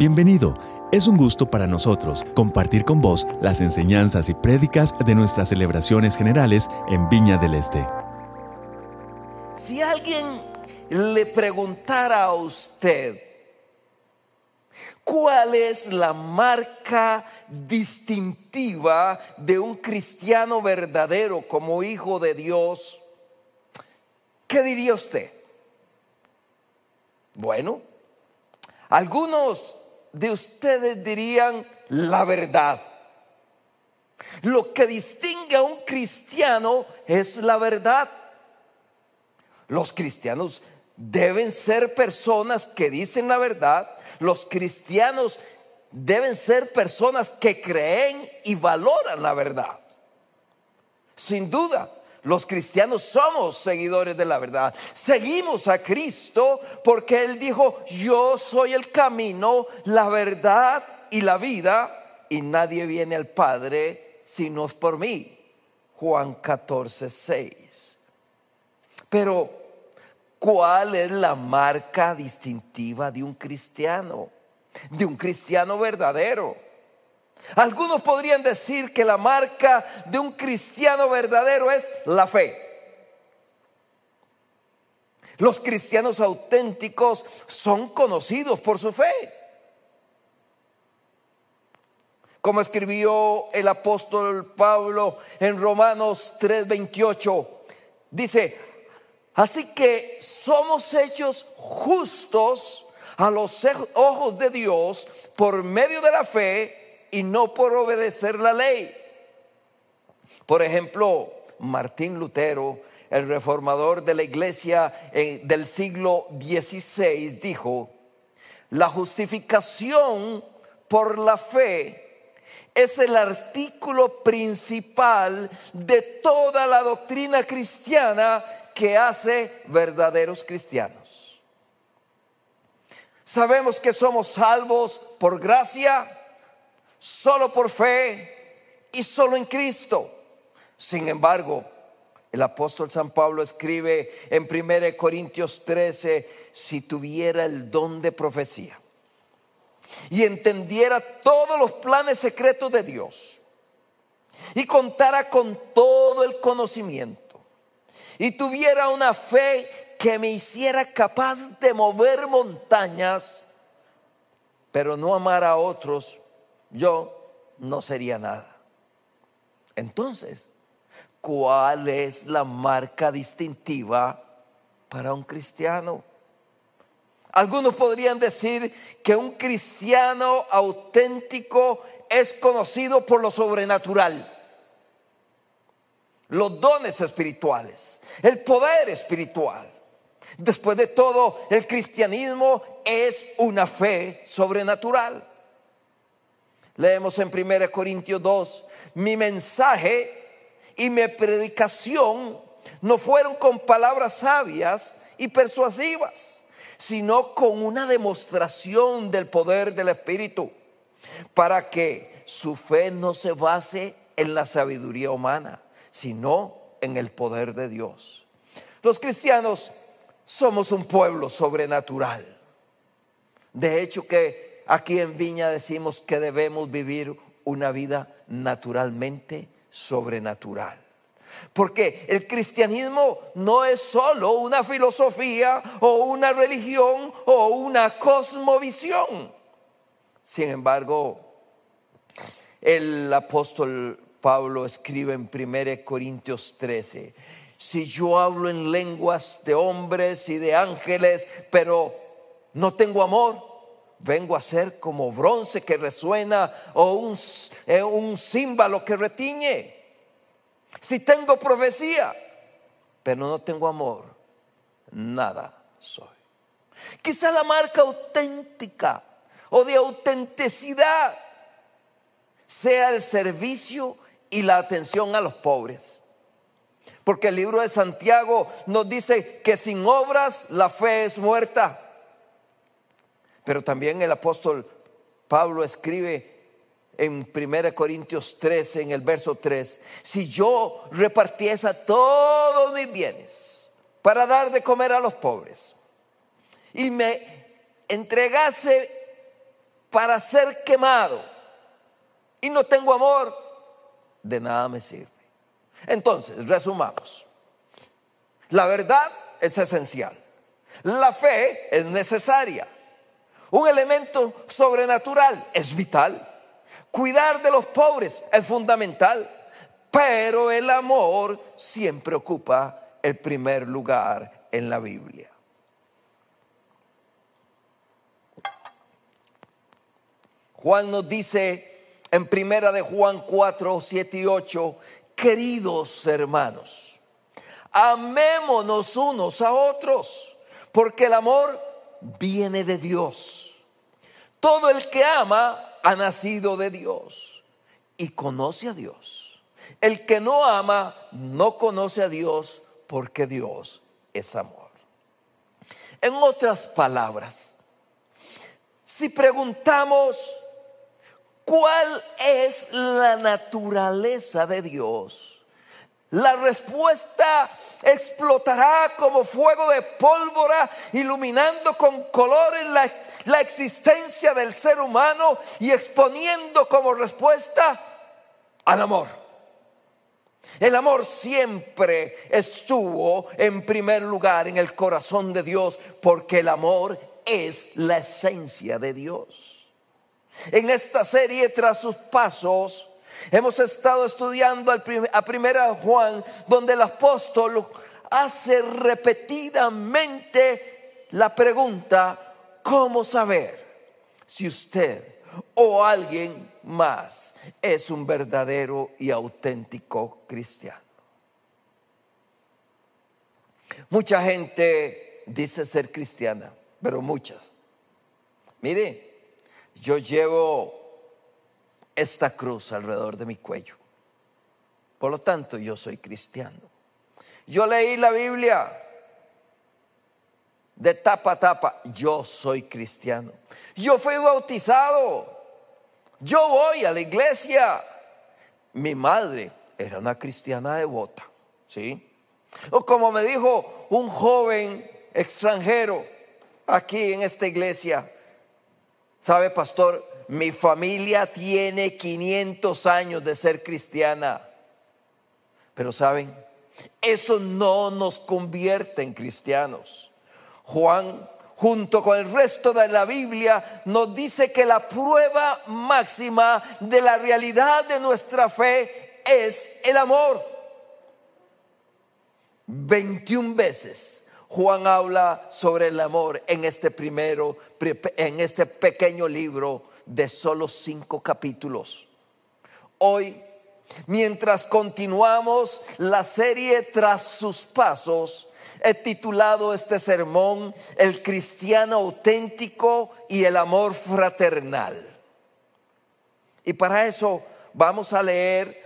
Bienvenido. Es un gusto para nosotros compartir con vos las enseñanzas y prédicas de nuestras celebraciones generales en Viña del Este. Si alguien le preguntara a usted cuál es la marca distintiva de un cristiano verdadero como hijo de Dios, ¿qué diría usted? Bueno, algunos de ustedes dirían la verdad. Lo que distingue a un cristiano es la verdad. Los cristianos deben ser personas que dicen la verdad. Los cristianos deben ser personas que creen y valoran la verdad. Sin duda, los cristianos somos seguidores de la verdad. Seguimos a Cristo porque Él dijo, yo soy el camino, la verdad y la vida, y nadie viene al Padre si no es por mí. Juan 14, 6. Pero, ¿cuál es la marca distintiva de un cristiano? De un cristiano verdadero. Algunos podrían decir que la marca de un cristiano verdadero es la fe. Los cristianos auténticos son conocidos por su fe. Como escribió el apóstol Pablo en Romanos 3:28, dice, así que somos hechos justos a los ojos de Dios por medio de la fe y no por obedecer la ley. Por ejemplo, Martín Lutero, el reformador de la iglesia eh, del siglo XVI, dijo, la justificación por la fe es el artículo principal de toda la doctrina cristiana que hace verdaderos cristianos. Sabemos que somos salvos por gracia, solo por fe y solo en Cristo. Sin embargo, el apóstol San Pablo escribe en 1 Corintios 13, si tuviera el don de profecía y entendiera todos los planes secretos de Dios y contara con todo el conocimiento y tuviera una fe que me hiciera capaz de mover montañas, pero no amar a otros, yo no sería nada. Entonces, ¿cuál es la marca distintiva para un cristiano? Algunos podrían decir que un cristiano auténtico es conocido por lo sobrenatural, los dones espirituales, el poder espiritual. Después de todo, el cristianismo es una fe sobrenatural. Leemos en 1 Corintios 2, mi mensaje y mi predicación no fueron con palabras sabias y persuasivas, sino con una demostración del poder del Espíritu, para que su fe no se base en la sabiduría humana, sino en el poder de Dios. Los cristianos somos un pueblo sobrenatural. De hecho que Aquí en Viña decimos que debemos vivir una vida naturalmente sobrenatural. Porque el cristianismo no es solo una filosofía o una religión o una cosmovisión. Sin embargo, el apóstol Pablo escribe en 1 Corintios 13, si yo hablo en lenguas de hombres y de ángeles, pero no tengo amor, vengo a ser como bronce que resuena o un, eh, un címbalo que retiñe. Si tengo profecía, pero no tengo amor, nada soy. Quizá la marca auténtica o de autenticidad sea el servicio y la atención a los pobres. Porque el libro de Santiago nos dice que sin obras la fe es muerta. Pero también el apóstol Pablo escribe en 1 Corintios 13, en el verso 3, si yo repartiese todos mis bienes para dar de comer a los pobres y me entregase para ser quemado y no tengo amor, de nada me sirve. Entonces, resumamos. La verdad es esencial. La fe es necesaria. Un elemento sobrenatural es vital. Cuidar de los pobres es fundamental. Pero el amor siempre ocupa el primer lugar en la Biblia. Juan nos dice en primera de Juan 4, 7 y 8, queridos hermanos, amémonos unos a otros, porque el amor viene de Dios. Todo el que ama ha nacido de Dios y conoce a Dios. El que no ama no conoce a Dios porque Dios es amor. En otras palabras, si preguntamos ¿Cuál es la naturaleza de Dios? La respuesta explotará como fuego de pólvora, iluminando con colores la, la, existencia del ser humano y exponiendo como respuesta al amor. El amor siempre estuvo en primer lugar en el corazón de Dios porque el amor es la esencia de Dios. En esta serie, tras sus pasos, hemos estado estudiando a Primera Juan, donde el apóstol hace repetidamente la pregunta, ¿cómo saber si usted o alguien más es un verdadero y auténtico cristiano? Mucha gente dice ser cristiana, pero muchas. Mire, yo llevo esta cruz alrededor de mi cuello. Por lo tanto, yo soy cristiano. Yo leí la Biblia de tapa a tapa. Yo soy cristiano. Yo fui bautizado. Yo voy a la iglesia. Mi madre era una cristiana devota. ¿Sí? O como me dijo un joven extranjero aquí en esta iglesia, Sabe, pastor, mi familia tiene 500 años de ser cristiana. Pero saben, eso no nos convierte en cristianos. Juan, junto con el resto de la Biblia, nos dice que la prueba máxima de la realidad de nuestra fe es el amor. 21 veces Juan habla sobre el amor en este primero, en este pequeño libro de solo cinco capítulos. Hoy, mientras continuamos la serie tras sus pasos, he titulado este sermón El cristiano auténtico y el amor fraternal. Y para eso vamos a leer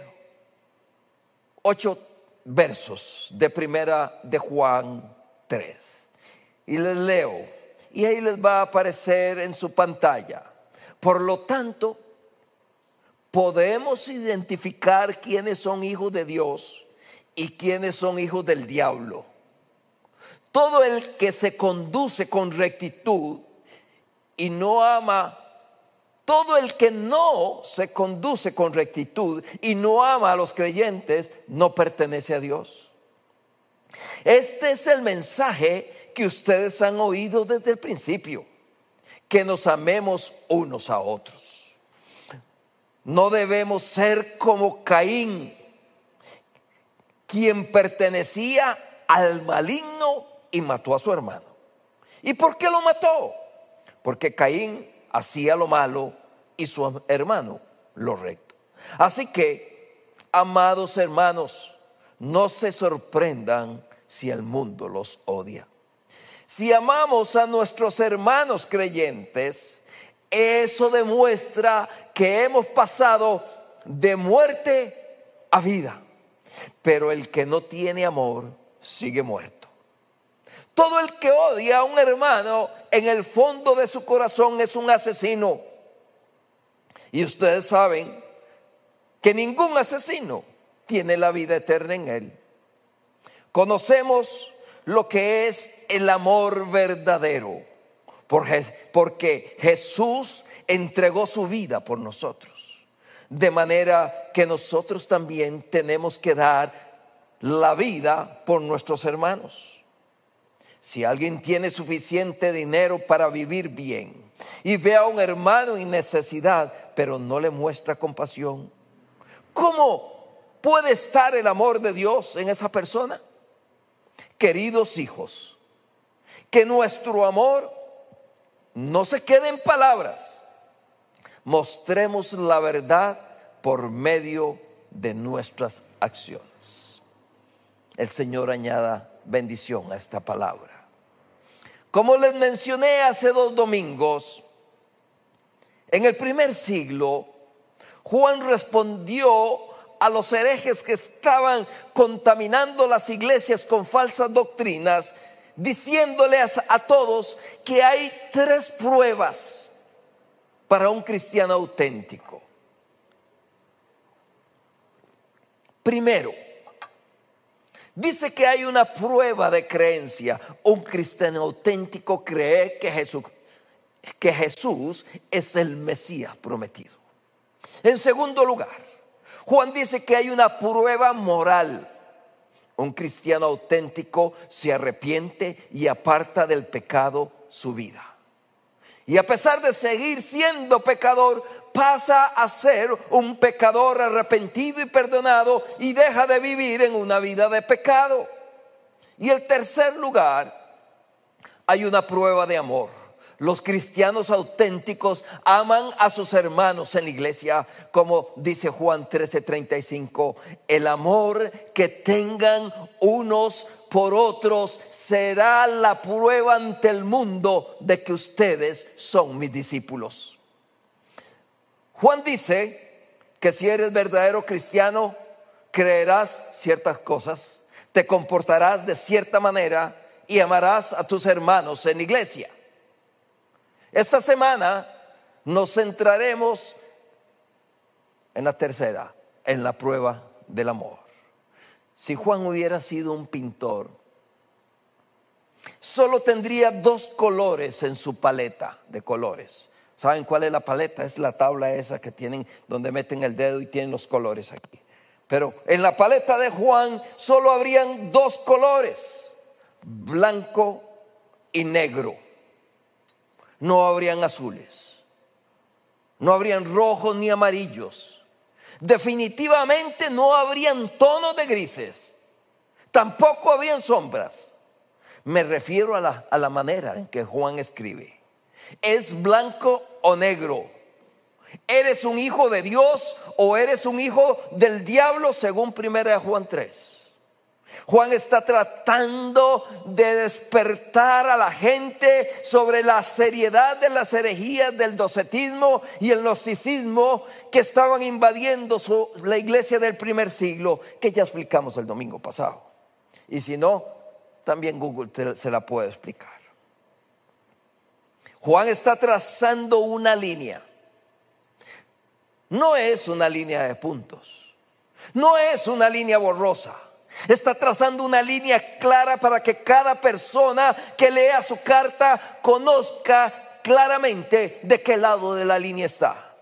ocho versos de primera de Juan y les leo. Y ahí les va a aparecer en su pantalla. Por lo tanto, podemos identificar quiénes son hijos de Dios y quiénes son hijos del diablo. Todo el que se conduce con rectitud y no ama, todo el que no se conduce con rectitud y no ama a los creyentes, no pertenece a Dios. Este es el mensaje que ustedes han oído desde el principio, que nos amemos unos a otros. No debemos ser como Caín, quien pertenecía al maligno y mató a su hermano. ¿Y por qué lo mató? Porque Caín hacía lo malo y su hermano lo recto. Así que, amados hermanos, no se sorprendan si el mundo los odia. Si amamos a nuestros hermanos creyentes, eso demuestra que hemos pasado de muerte a vida. Pero el que no tiene amor sigue muerto. Todo el que odia a un hermano en el fondo de su corazón es un asesino. Y ustedes saben que ningún asesino tiene la vida eterna en él. Conocemos lo que es el amor verdadero, porque Jesús entregó su vida por nosotros. De manera que nosotros también tenemos que dar la vida por nuestros hermanos. Si alguien tiene suficiente dinero para vivir bien y ve a un hermano en necesidad, pero no le muestra compasión, ¿cómo puede estar el amor de Dios en esa persona? Queridos hijos, que nuestro amor no se quede en palabras, mostremos la verdad por medio de nuestras acciones. El Señor añada bendición a esta palabra. Como les mencioné hace dos domingos, en el primer siglo, Juan respondió a los herejes que estaban contaminando las iglesias con falsas doctrinas, diciéndoles a todos que hay tres pruebas para un cristiano auténtico. Primero, dice que hay una prueba de creencia. Un cristiano auténtico cree que Jesús, que Jesús es el Mesías prometido. En segundo lugar, Juan dice que hay una prueba moral. Un cristiano auténtico se arrepiente y aparta del pecado su vida. Y a pesar de seguir siendo pecador, pasa a ser un pecador arrepentido y perdonado y deja de vivir en una vida de pecado. Y el tercer lugar, hay una prueba de amor. Los cristianos auténticos aman a sus hermanos en la iglesia, como dice Juan 13:35, el amor que tengan unos por otros será la prueba ante el mundo de que ustedes son mis discípulos. Juan dice que si eres verdadero cristiano, creerás ciertas cosas, te comportarás de cierta manera y amarás a tus hermanos en la iglesia. Esta semana nos centraremos en la tercera, en la prueba del amor. Si Juan hubiera sido un pintor, solo tendría dos colores en su paleta de colores. ¿Saben cuál es la paleta? Es la tabla esa que tienen donde meten el dedo y tienen los colores aquí. Pero en la paleta de Juan solo habrían dos colores, blanco y negro no habrían azules, no habrían rojos ni amarillos, definitivamente no habrían tonos de grises, tampoco habrían sombras. Me refiero a la, a la manera en que Juan escribe. ¿Es blanco o negro? ¿Eres un hijo de Dios o eres un hijo del diablo según 1 Juan 3? Juan está tratando de despertar a la gente sobre la seriedad de las herejías del docetismo y el gnosticismo que estaban invadiendo la iglesia del primer siglo, que ya explicamos el domingo pasado. Y si no, también Google se la puede explicar. Juan está trazando una línea. No es una línea de puntos. No es una línea borrosa Está trazando una línea clara para que cada persona que lea su carta conozca claramente de qué lado de la línea está.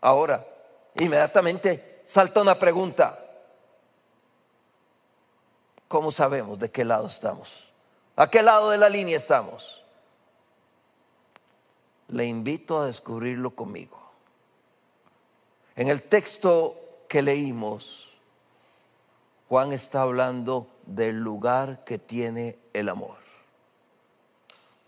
Ahora, inmediatamente salta una pregunta. ¿Cómo sabemos de qué lado estamos? ¿A qué lado de la línea estamos? Le invito a descubrirlo conmigo. En el texto que leímos, Juan está hablando del lugar que tiene el amor.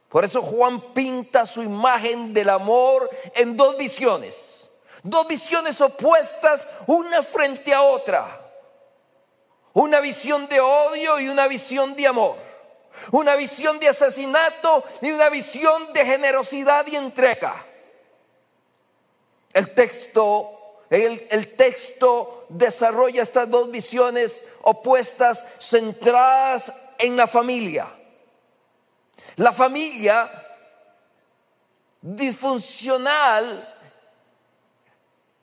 Por eso Juan pinta su imagen del amor en dos visiones, dos visiones opuestas una frente a otra. Una visión de odio y una visión de amor. Una visión de asesinato y una visión de generosidad y entrega. El texto el, texto desarrolla estas dos visiones opuestas centradas en la familia. La familia disfuncional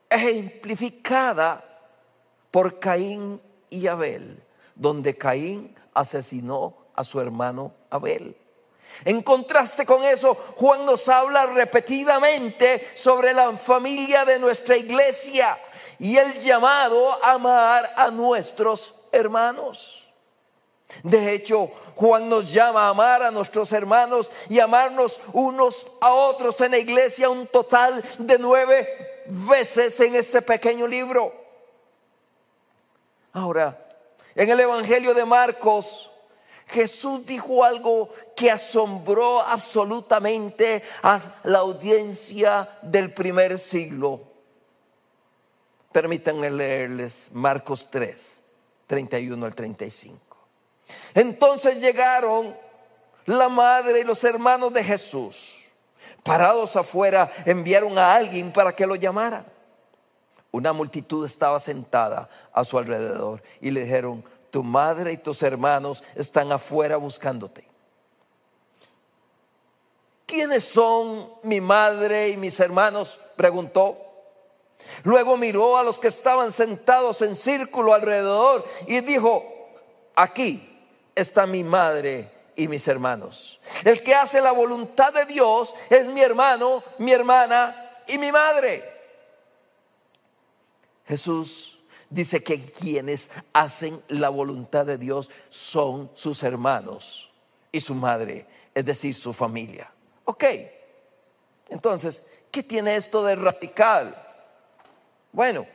ejemplificada por Caín y Abel, donde Caín asesinó a su hermano Abel. En contraste con eso, Juan nos habla repetidamente sobre la familia de nuestra iglesia y el llamado a amar a nuestros hermanos. De hecho, Juan nos llama a amar a nuestros hermanos y amarnos unos a otros en la iglesia un total de nueve veces en este pequeño libro. Ahora, en el Evangelio de Marcos, Jesús dijo algo que asombró absolutamente a la audiencia del primer siglo. Permítanme leerles Marcos 3, 31 al 35. Entonces llegaron la madre y los hermanos de Jesús. Parados afuera, enviaron a alguien para que lo llamara. Una multitud estaba sentada a su alrededor y le dijeron, tu madre y tus hermanos están afuera buscándote. ¿Quiénes son mi madre y mis hermanos? preguntó. Luego miró a los que estaban sentados en círculo alrededor y dijo, aquí está mi madre y mis hermanos. El que hace la voluntad de Dios es mi hermano, mi hermana y mi madre. Jesús dice que quienes hacen la voluntad de Dios son sus hermanos y su madre, es decir, su familia. Ok, entonces, ¿qué tiene esto de radical? Bueno,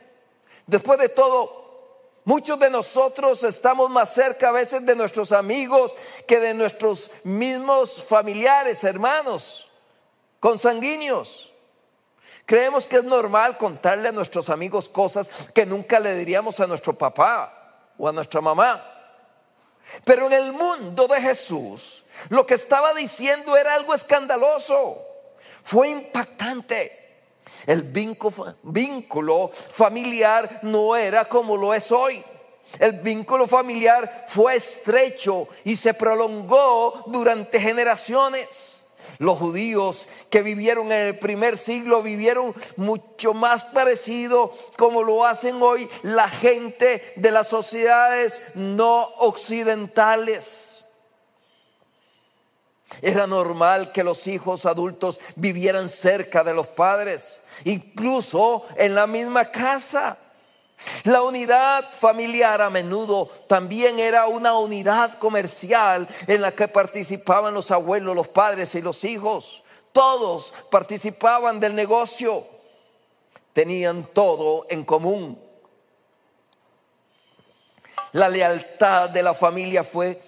después de todo, Muchos de nosotros estamos más cerca a veces de nuestros amigos que de nuestros mismos familiares, hermanos, consanguíneos. Creemos que es normal contarle a nuestros amigos cosas que nunca le diríamos a nuestro papá o a nuestra mamá. Pero en el mundo de Jesús, lo que estaba diciendo era algo escandaloso. Fue impactante. El vínculo, familiar no era como lo es hoy. El vínculo familiar fue estrecho y se prolongó durante generaciones. Los judíos que vivieron en el primer siglo vivieron mucho más parecido como lo hacen hoy la gente de las sociedades no occidentales. Era normal que los hijos adultos vivieran cerca de los padres, incluso en la misma casa. La unidad familiar a menudo también era una unidad comercial en la que participaban los abuelos, los padres y los hijos. Todos participaban del negocio. Tenían todo en común. La lealtad de la familia fue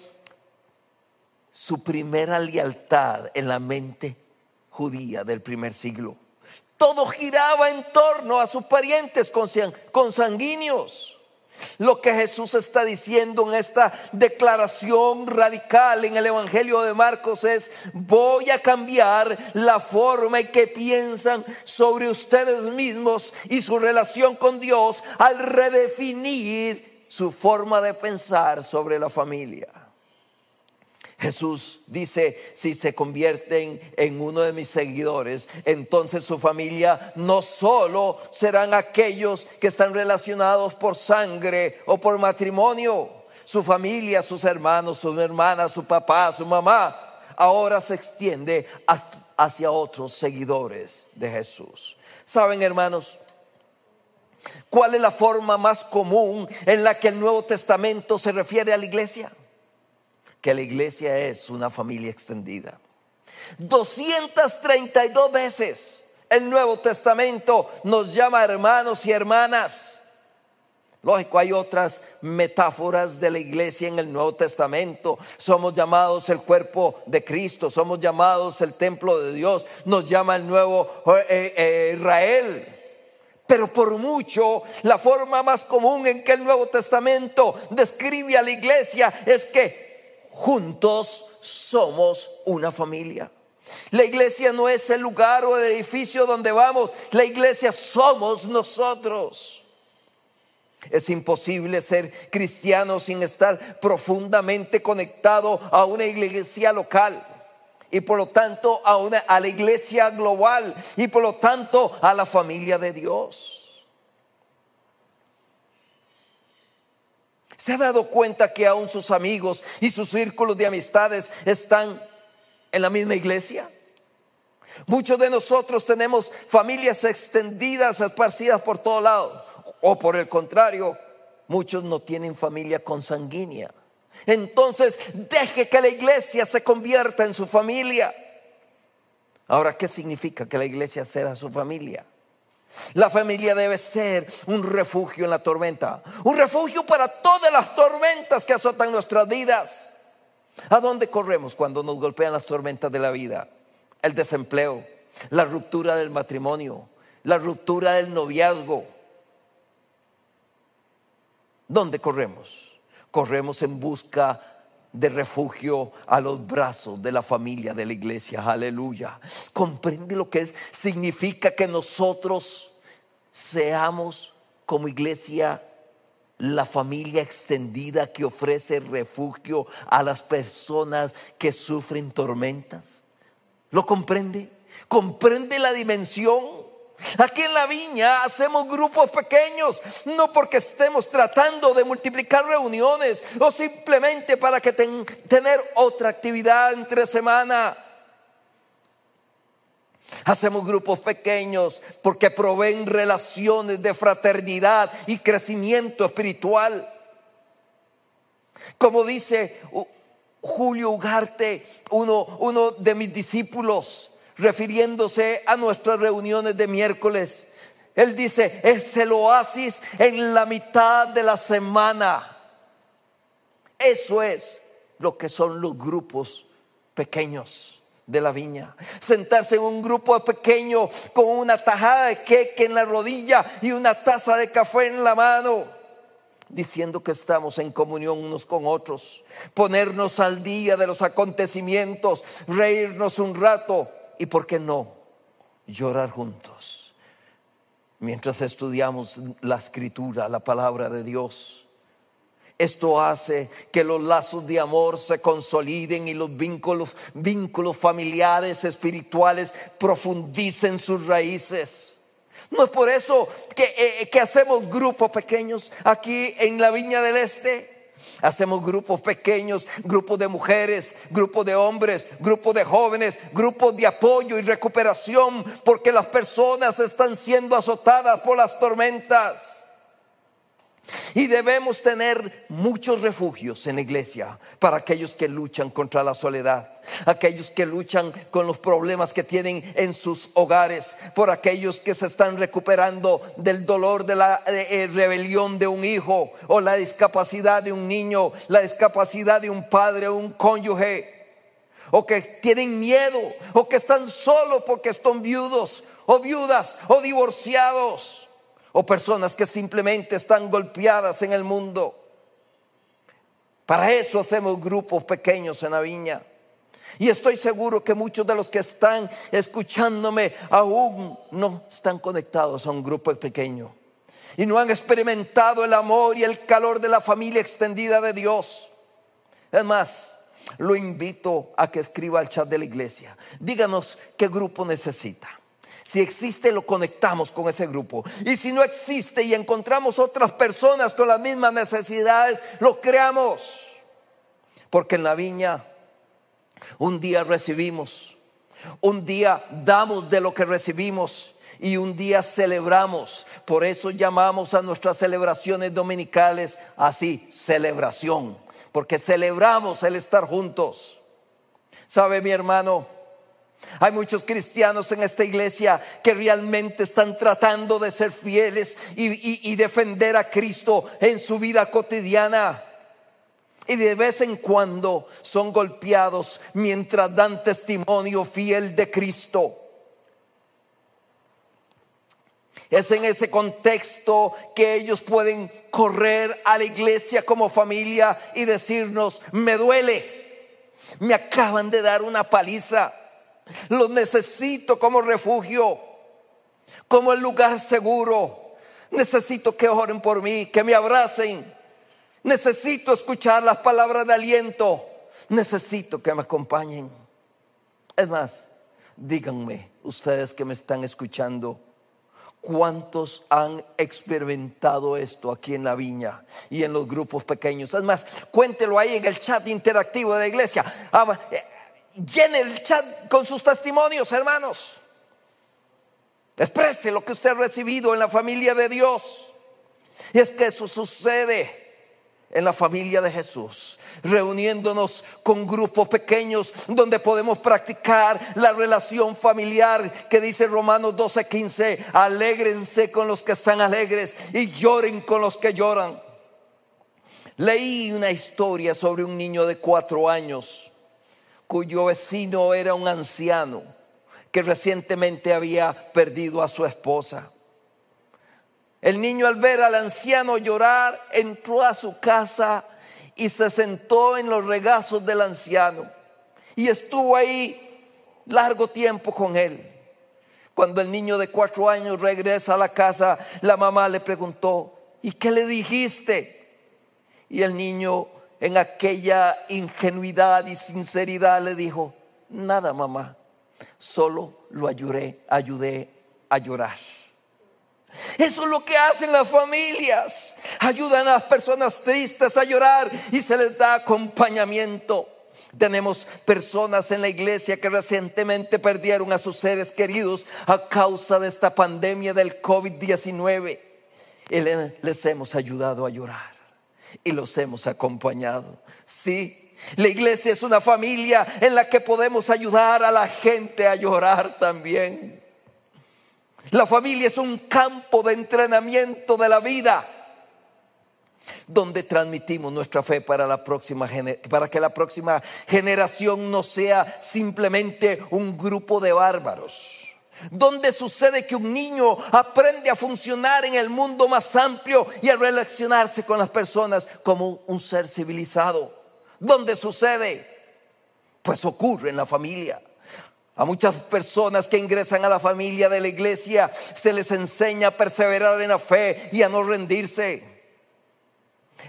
su primera lealtad en la mente judía del primer siglo todo giraba en torno a sus parientes consanguíneos. Lo que Jesús está diciendo en esta declaración radical en el Evangelio de Marcos es, voy a cambiar la forma en que piensan sobre ustedes mismos y su relación con Dios al redefinir su forma de pensar sobre la familia. Jesús dice, si se convierten en uno de mis seguidores, entonces su familia no solo serán aquellos que están relacionados por sangre o por matrimonio, su familia, sus hermanos, sus hermanas, su papá, su mamá, ahora se extiende hacia otros seguidores de Jesús. ¿Saben, hermanos? ¿Cuál es la forma más común en la que el Nuevo Testamento se refiere a la iglesia? Que la iglesia es una familia extendida. 232 veces el Nuevo Testamento nos llama hermanos y hermanas. Lógico, hay otras metáforas de la iglesia en el Nuevo Testamento. Somos llamados el cuerpo de Cristo, somos llamados el templo de Dios, nos llama el nuevo eh, eh, Israel. Pero por mucho, la forma más común en que el Nuevo Testamento describe a la iglesia es que juntos somos una familia. La iglesia no es el lugar o el edificio donde vamos, la iglesia somos nosotros. Es imposible ser cristiano sin estar profundamente conectado a una iglesia local y por lo tanto a, una, a la iglesia global y por lo tanto a la familia de Dios. ¿Se ha dado cuenta que aún sus amigos y sus círculos de amistades están en la misma iglesia. Muchos de nosotros tenemos familias extendidas, esparcidas por todo lado. O por el contrario, muchos no tienen familia consanguínea. Entonces, deje que la iglesia se convierta en su familia. Ahora, ¿qué significa que la iglesia sea su familia? La familia debe ser un refugio en la tormenta, un refugio para todas las tormentas que azotan nuestras vidas. ¿A dónde corremos cuando nos golpean las tormentas de la vida? El desempleo, la ruptura del matrimonio, la ruptura del noviazgo. ¿Dónde corremos? Corremos en busca de refugio a los brazos de la familia de la iglesia. Aleluya. Comprende lo que es, significa que nosotros seamos como iglesia la familia extendida que ofrece refugio a las personas que sufren tormentas. ¿Lo comprende? ¿Comprende la dimensión? Aquí en la viña hacemos grupos pequeños, no porque estemos tratando de multiplicar reuniones o simplemente para que tener otra actividad entre semana. Hacemos grupos pequeños porque proveen relaciones de fraternidad y crecimiento espiritual. Como dice Julio Ugarte, uno, uno de mis discípulos, refiriéndose a nuestras reuniones de miércoles. Él dice, es el oasis en la mitad de la semana. Eso es lo que son los grupos pequeños de la viña. Sentarse en un grupo pequeño con una tajada de queque en la rodilla y una taza de café en la mano, diciendo que estamos en comunión unos con otros. Ponernos al día de los acontecimientos, reírnos un rato y, ¿por qué no?, llorar juntos. Mientras estudiamos la escritura, la palabra de Dios. Esto hace que los lazos de amor se consoliden y los vínculos, vínculos familiares, espirituales, profundicen sus raíces. No es por eso que, eh, que hacemos grupos pequeños aquí en la Viña del Este. Hacemos grupos pequeños, grupos de mujeres, grupos de hombres, grupos de jóvenes, grupos de apoyo y recuperación, porque las personas están siendo azotadas por las tormentas. Y debemos tener muchos refugios en la iglesia para aquellos que luchan contra la soledad, aquellos que luchan con los problemas que tienen en sus hogares, por aquellos que se están recuperando del dolor de la eh, rebelión de un hijo o la discapacidad de un niño, la discapacidad de un padre o un cónyuge, o que tienen miedo, o que están solos porque están viudos o viudas o divorciados o personas que simplemente están golpeadas en el mundo. Para eso hacemos grupos pequeños en la viña. Y estoy seguro que muchos de los que están escuchándome aún no están conectados a un grupo pequeño. Y no han experimentado el amor y el calor de la familia extendida de Dios. Es más, lo invito a que escriba al chat de la iglesia. Díganos qué grupo necesita. Si existe, lo conectamos con ese grupo. Y si no existe y encontramos otras personas con las mismas necesidades, lo creamos. Porque en la viña un día recibimos, un día damos de lo que recibimos y un día celebramos. Por eso llamamos a nuestras celebraciones dominicales así, celebración. Porque celebramos el estar juntos. ¿Sabe mi hermano? Hay muchos cristianos en esta iglesia que realmente están tratando de ser fieles y, defender a Cristo en su vida cotidiana. Y de vez en cuando son golpeados mientras dan testimonio fiel de Cristo. Es en ese contexto que ellos pueden correr a la iglesia como familia y decirnos, me duele, me acaban de dar una paliza los necesito como refugio, como el lugar seguro. Necesito que oren por mí, que me abracen. Necesito escuchar las palabras de aliento. Necesito que me acompañen. Es más, díganme, ustedes que me están escuchando, ¿Cuántos han experimentado esto aquí en la viña y en los grupos pequeños? Es más, cuéntelo ahí en el chat interactivo de la iglesia. Llene el chat con sus testimonios, hermanos. Exprese lo que usted ha recibido en la familia de Dios. Y es que eso sucede en la familia de Jesús, reuniéndonos con grupos pequeños donde podemos practicar la relación familiar que dice Romanos 12:15, alégrense con los que están alegres y lloren con los que lloran. Leí una historia sobre un niño de cuatro años cuyo vecino era un anciano que recientemente había perdido a su esposa. El niño al ver al anciano llorar entró a su casa y se sentó en los regazos del anciano y estuvo ahí largo tiempo con él. Cuando el niño de cuatro años regresa a la casa, la mamá le preguntó, ¿y qué le dijiste? Y el niño en aquella ingenuidad y sinceridad le dijo, nada mamá, solo lo ayudé, a llorar. Eso es lo que hacen las familias. Ayudan a las personas tristes a llorar y se les da acompañamiento. Tenemos personas en la iglesia que recientemente perdieron a sus seres queridos a causa de esta pandemia del COVID-19 y les hemos ayudado a llorar y los hemos acompañado. Sí, la iglesia es una familia en la que podemos ayudar a la gente a llorar también. La familia es un campo de entrenamiento de la vida donde transmitimos nuestra fe para la próxima para que la próxima generación no sea simplemente un grupo de bárbaros donde sucede que un niño aprende a funcionar en el mundo más amplio y a relacionarse con las personas como un ser civilizado. ¿Dónde sucede? Pues ocurre en la familia. A muchas personas que ingresan a la familia de la iglesia se les enseña a perseverar en la fe y a no rendirse.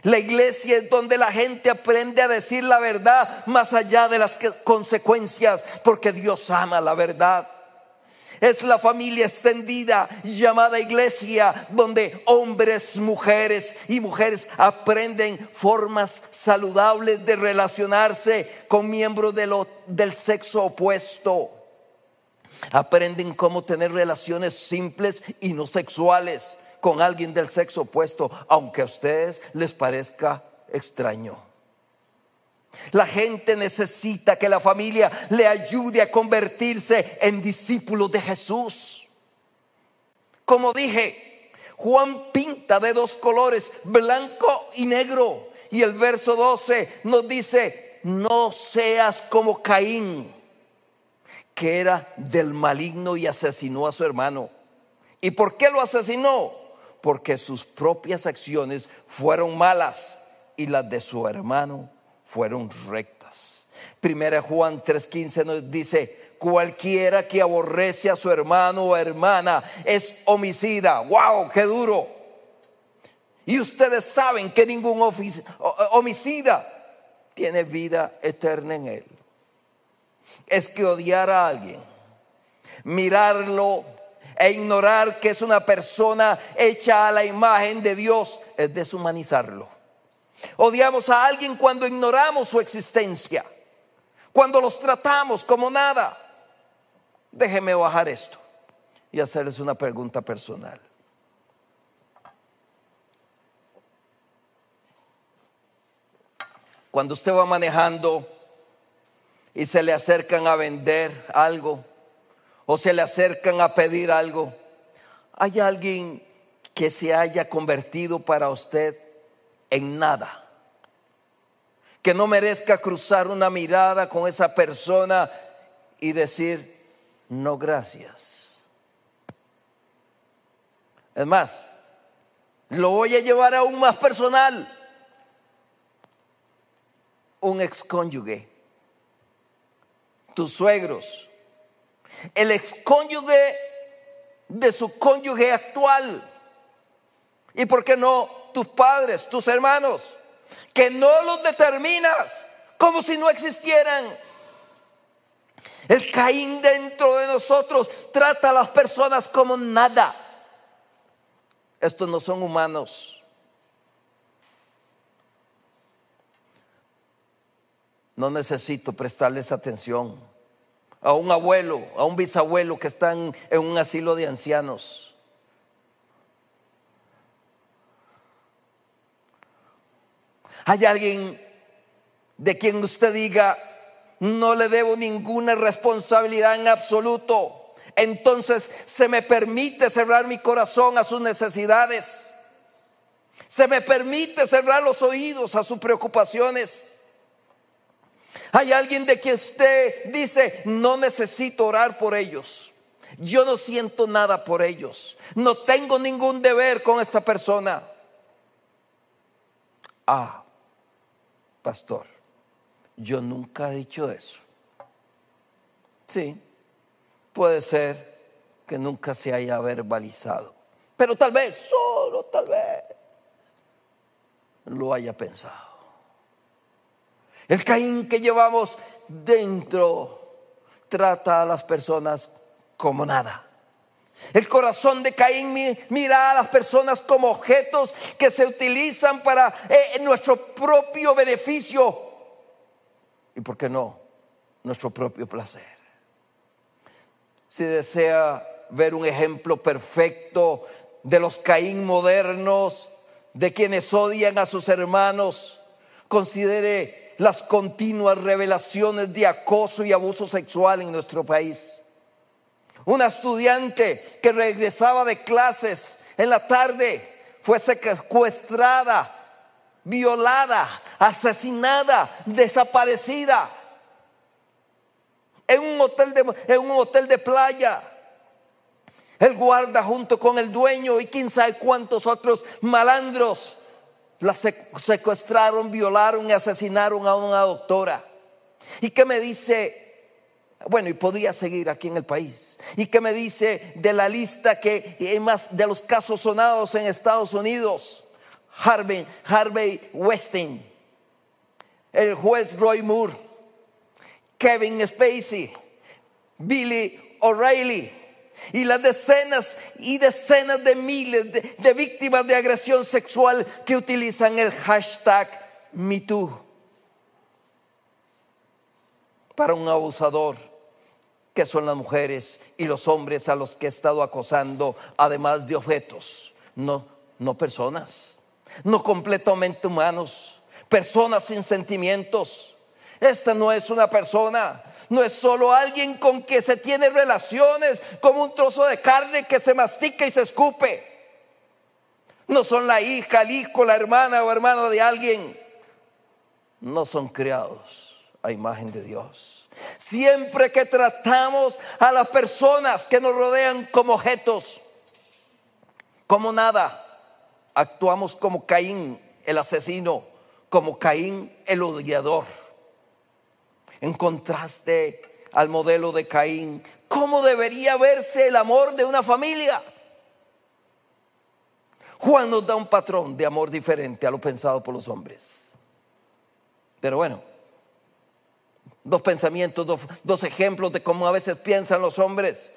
La iglesia es donde la gente aprende a decir la verdad más allá de las consecuencias, porque Dios ama la verdad. Es la familia extendida llamada iglesia donde hombres, mujeres y mujeres aprenden formas saludables de relacionarse con miembros del sexo opuesto. Aprenden cómo tener relaciones simples y no sexuales con alguien del sexo opuesto, aunque a ustedes les parezca extraño. La gente necesita que la familia le ayude a convertirse en discípulos de Jesús. Como dije, Juan pinta de dos colores, blanco y negro. Y el verso 12 nos dice, no seas como Caín, que era del maligno y asesinó a su hermano. ¿Y por qué lo asesinó? Porque sus propias acciones fueron malas y las de su hermano fueron rectas. Primera Juan 3:15 nos dice, cualquiera que aborrece a su hermano o hermana es homicida. ¡Wow! ¡Qué duro! Y ustedes saben que ningún homicida tiene vida eterna en él. Es que odiar a alguien, mirarlo e ignorar que es una persona hecha a la imagen de Dios es deshumanizarlo. Odiamos a alguien cuando ignoramos su existencia, cuando los tratamos como nada. Déjeme bajar esto y hacerles una pregunta personal. Cuando usted va manejando y se le acercan a vender algo o se le acercan a pedir algo, ¿hay alguien que se haya convertido para usted en nada. Que no merezca cruzar una mirada con esa persona y decir, no gracias. Es más, lo voy a llevar aún más personal. Un excónyuge, tus suegros, el excónyuge de su cónyuge actual. ¿Y por qué no tus padres, tus hermanos, que no los determinas como si no existieran. El Caín dentro de nosotros trata a las personas como nada. Estos no son humanos. no necesito prestarles atención. A un abuelo, a un bisabuelo que están en un asilo de ancianos. Hay alguien de quien usted diga, no le debo ninguna responsabilidad en absoluto. Entonces se me permite cerrar mi corazón a sus necesidades. Se me permite cerrar los oídos a sus preocupaciones. Hay alguien de quien usted dice, no necesito orar por ellos. Yo no siento nada por ellos. No tengo ningún deber con esta persona. Ah, pastor, yo nunca he dicho eso. Sí, puede ser que nunca se haya verbalizado. Pero tal vez, solo tal vez, lo haya pensado. El Caín que llevamos dentro trata a las personas como nada. El corazón de Caín mira a las personas como objetos que se utilizan para eh, nuestro propio beneficio y, ¿por qué no?, nuestro propio placer. Si desea ver un ejemplo perfecto de los Caín modernos, de quienes odian a sus hermanos, considere las continuas revelaciones de acoso y abuso sexual en nuestro país. Una estudiante que regresaba de clases en la tarde fue secuestrada, violada, asesinada, desaparecida en un hotel de, en un hotel de playa. El guarda junto con el dueño y quién sabe cuántos otros malandros la secuestraron, violaron y asesinaron a una doctora. ¿Y qué me dice? Bueno, y podría seguir aquí en el país. ¿Y qué me dice de la lista que hay más de los casos sonados en Estados Unidos? Harvey, Harvey Westing, el juez Roy Moore, Kevin Spacey, Billy O'Reilly, y las decenas y decenas de miles de, víctimas de agresión sexual que utilizan el hashtag MeToo para un abusador que son las mujeres y los hombres a los que he estado acosando, además de objetos, no, no personas, no completamente humanos, personas sin sentimientos. Esta no es una persona, no es solo alguien con que se tiene relaciones como un trozo de carne que se mastica y se escupe. No son la hija, el hijo, la hermana o hermano de alguien. No son creados a imagen de Dios. Siempre que tratamos a las personas que nos rodean como objetos, como nada, actuamos como Caín, el asesino, como Caín, el odiador en contraste al modelo de Caín. ¿Cómo debería verse el amor de una familia? Juan nos da un patrón de amor diferente a lo pensado por los hombres. Pero bueno, dos pensamientos, dos, ejemplos de cómo a veces piensan los hombres.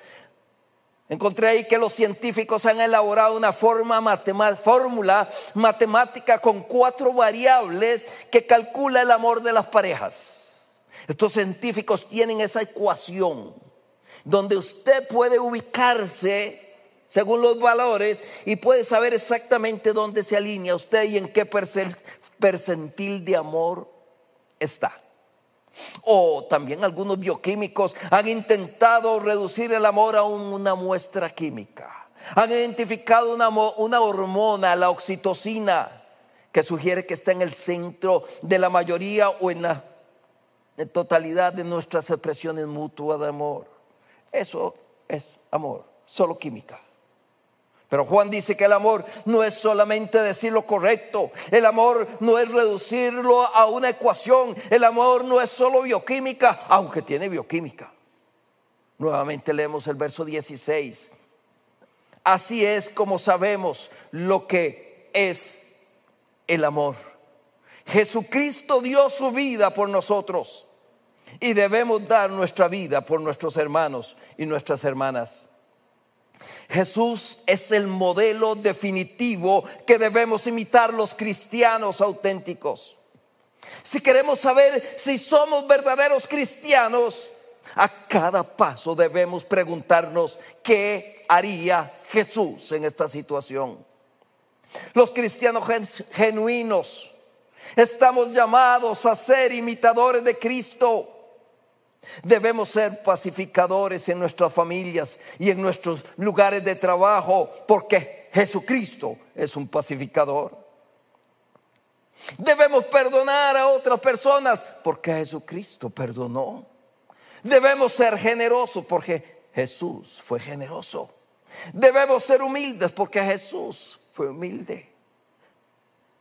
Encontré ahí que los científicos han elaborado una forma fórmula matemática con cuatro variables que calcula el amor de las parejas. Estos científicos tienen esa ecuación donde usted puede ubicarse según los valores y puede saber exactamente dónde se alinea usted y en qué percentil de amor está. O también algunos bioquímicos han intentado reducir el amor a una muestra química. Han identificado una, una hormona, la oxitocina, que sugiere que está en el centro de la mayoría o en la totalidad de nuestras expresiones mutuas de amor. Eso es amor, solo química. Pero Juan dice que el amor no es solamente decir lo correcto, el amor no es reducirlo a una ecuación, el amor no es solo bioquímica, aunque tiene bioquímica. Nuevamente leemos el verso 16. Así es como sabemos lo que es el amor. Jesucristo dio su vida por nosotros y debemos dar nuestra vida por nuestros hermanos y nuestras hermanas. Jesús es el modelo definitivo que debemos imitar los cristianos auténticos. Si queremos saber si somos verdaderos cristianos, a cada paso debemos preguntarnos qué haría Jesús en esta situación. Los cristianos genuinos estamos llamados a ser imitadores de Cristo. Debemos ser pacificadores en nuestras familias y en nuestros lugares de trabajo porque Jesucristo es un pacificador. Debemos perdonar a otras personas porque Jesucristo perdonó. Debemos ser generosos porque Jesús fue generoso. Debemos ser humildes porque Jesús fue humilde.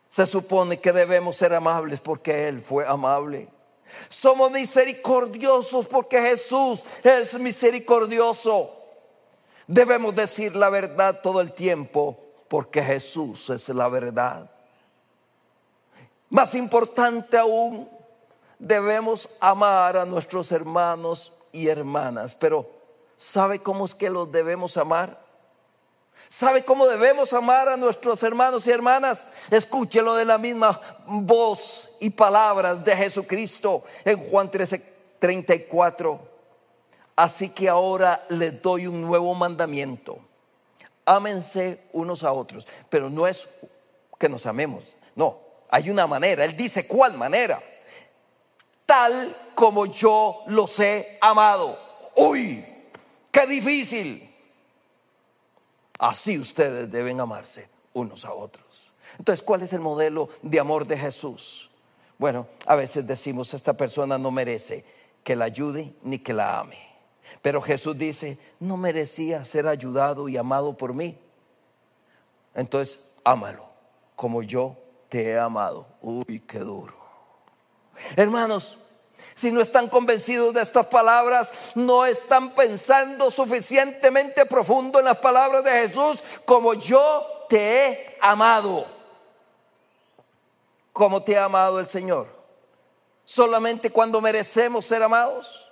Se supone que debemos ser amables porque Él fue amable. Somos misericordiosos porque Jesús es misericordioso. Debemos decir la verdad todo el tiempo porque Jesús es la verdad. Más importante aún, debemos amar a nuestros hermanos y hermanas. Pero ¿sabe cómo es que los debemos amar? ¿Sabe cómo debemos amar a nuestros hermanos y hermanas? Escúchelo de la misma voz y palabras de Jesucristo en Juan 13, 34. Así que ahora les doy un nuevo mandamiento. Ámense unos a otros, pero no es que nos amemos, no, hay una manera. Él dice cuál manera. Tal como yo los he amado. Uy, qué difícil. Así ustedes deben amarse unos a otros. Entonces, ¿cuál es el modelo de amor de Jesús? Bueno, a veces decimos, esta persona no merece que la ayude ni que la ame. Pero Jesús dice, no merecía ser ayudado y amado por mí. Entonces, ámalo como yo te he amado. Uy, qué duro. Hermanos, si no están convencidos de estas palabras, no están pensando suficientemente profundo en las palabras de Jesús como yo te he amado. Como te ha amado el Señor. Solamente cuando merecemos ser amados.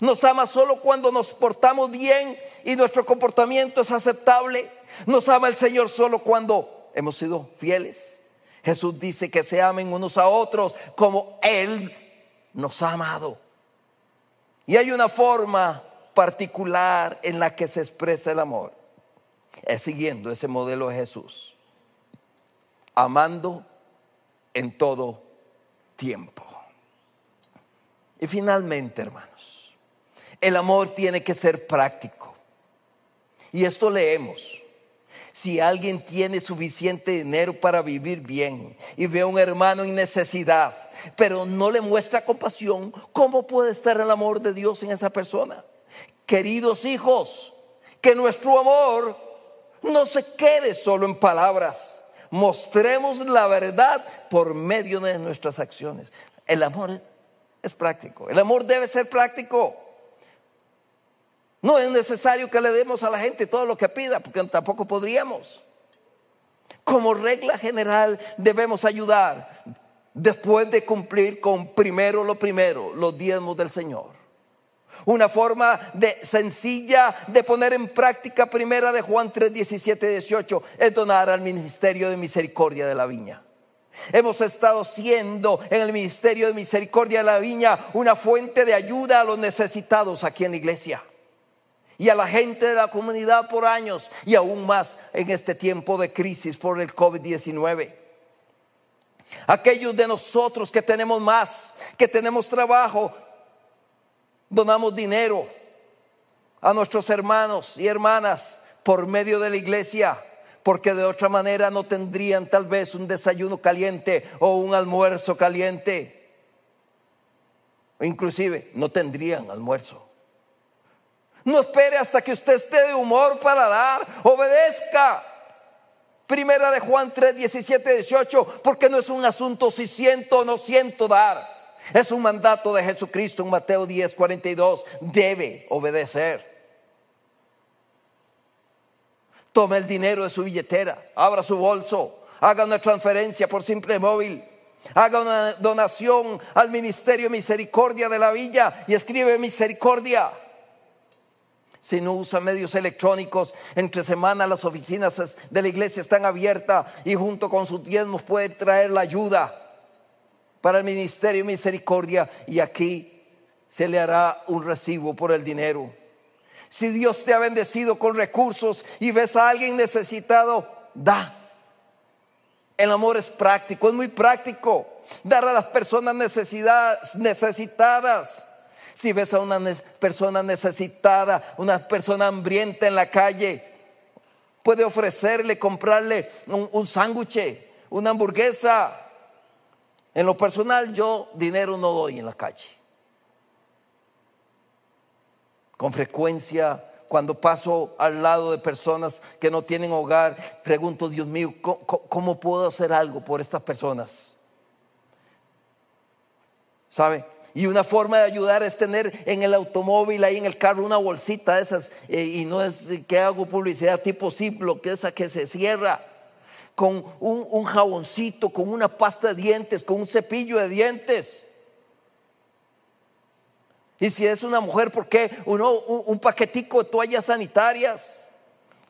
Nos ama solo cuando nos portamos bien y nuestro comportamiento es aceptable. Nos ama el Señor solo cuando hemos sido fieles. Jesús dice que se amen unos a otros como Él nos ha amado. Y hay una forma particular en la que se expresa el amor. Es siguiendo ese modelo de Jesús. Amando en todo tiempo. Y finalmente, hermanos, el amor tiene que ser práctico. Y esto leemos. Si alguien tiene suficiente dinero para vivir bien y ve a un hermano en necesidad, pero no le muestra compasión, ¿cómo puede estar el amor de Dios en esa persona? Queridos hijos, que nuestro amor no se quede solo en palabras. Mostremos la verdad por medio de nuestras acciones. El amor es práctico. El amor debe ser práctico. No es necesario que le demos a la gente todo lo que pida, porque tampoco podríamos. Como regla general debemos ayudar después de cumplir con primero lo primero, los diezmos del Señor. Una forma de sencilla de poner en práctica primera de Juan 3, 17, 18 es donar al ministerio de misericordia de la viña. Hemos estado siendo en el ministerio de misericordia de la viña una fuente de ayuda a los necesitados aquí en la iglesia y a la gente de la comunidad por años y aún más en este tiempo de crisis por el COVID-19. Aquellos de nosotros que tenemos más, que tenemos trabajo, donamos dinero a nuestros hermanos y hermanas por medio de la iglesia, porque de otra manera no tendrían tal vez un desayuno caliente o un almuerzo caliente. Inclusive no tendrían almuerzo. No espere hasta que usted esté de humor para dar, obedezca. Primera de Juan 3, 17, 18, porque no es un asunto si siento o no siento dar. Es un mandato de Jesucristo en Mateo 10, 42. Debe obedecer. Tome el dinero de su billetera, abra su bolso, haga una transferencia por simple móvil, haga una donación al Ministerio Misericordia de la Villa y escribe misericordia si no usa medios electrónicos, entre semana las oficinas de la iglesia están abiertas y junto con sus diezmos puede traer la ayuda. para el ministerio de misericordia y aquí se le hará un recibo por el dinero. Si Dios te ha bendecido con recursos y ves a alguien necesitado, da. El amor es práctico, es muy práctico. Dar a las personas necesitadas. Si ves a una persona necesitada, una persona hambrienta en la calle, puede ofrecerle, comprarle un, un sándwich, una hamburguesa. En lo personal, yo dinero no doy en la calle. Con frecuencia, cuando paso al lado de personas que no tienen hogar, pregunto, Dios mío, ¿cómo, puedo hacer algo por estas personas? ¿Sabe? Y una forma de ayudar es tener en el automóvil, ahí en el carro, una bolsita de esas. Eh, y no es que hago publicidad tipo Ziploc, que esa que se cierra con un, un jaboncito, con una pasta de dientes, con un cepillo de dientes. Y si es una mujer, ¿por qué uno, un, paquetico de toallas sanitarias?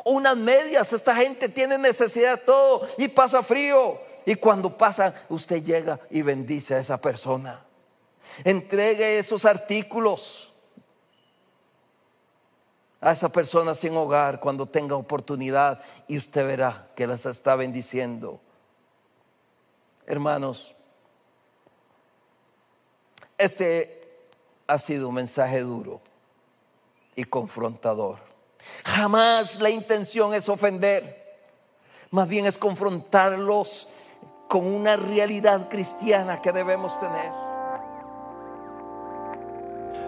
Unas medias, esta gente tiene necesidad de todo y pasa frío. Y cuando pasa, usted llega y bendice a esa persona. Entregue esos artículos a esa persona sin hogar cuando tenga oportunidad y usted verá que las está bendiciendo. Hermanos, este ha sido un mensaje duro y confrontador. Jamás la intención es ofender, más bien es confrontarlos con una realidad cristiana que debemos tener.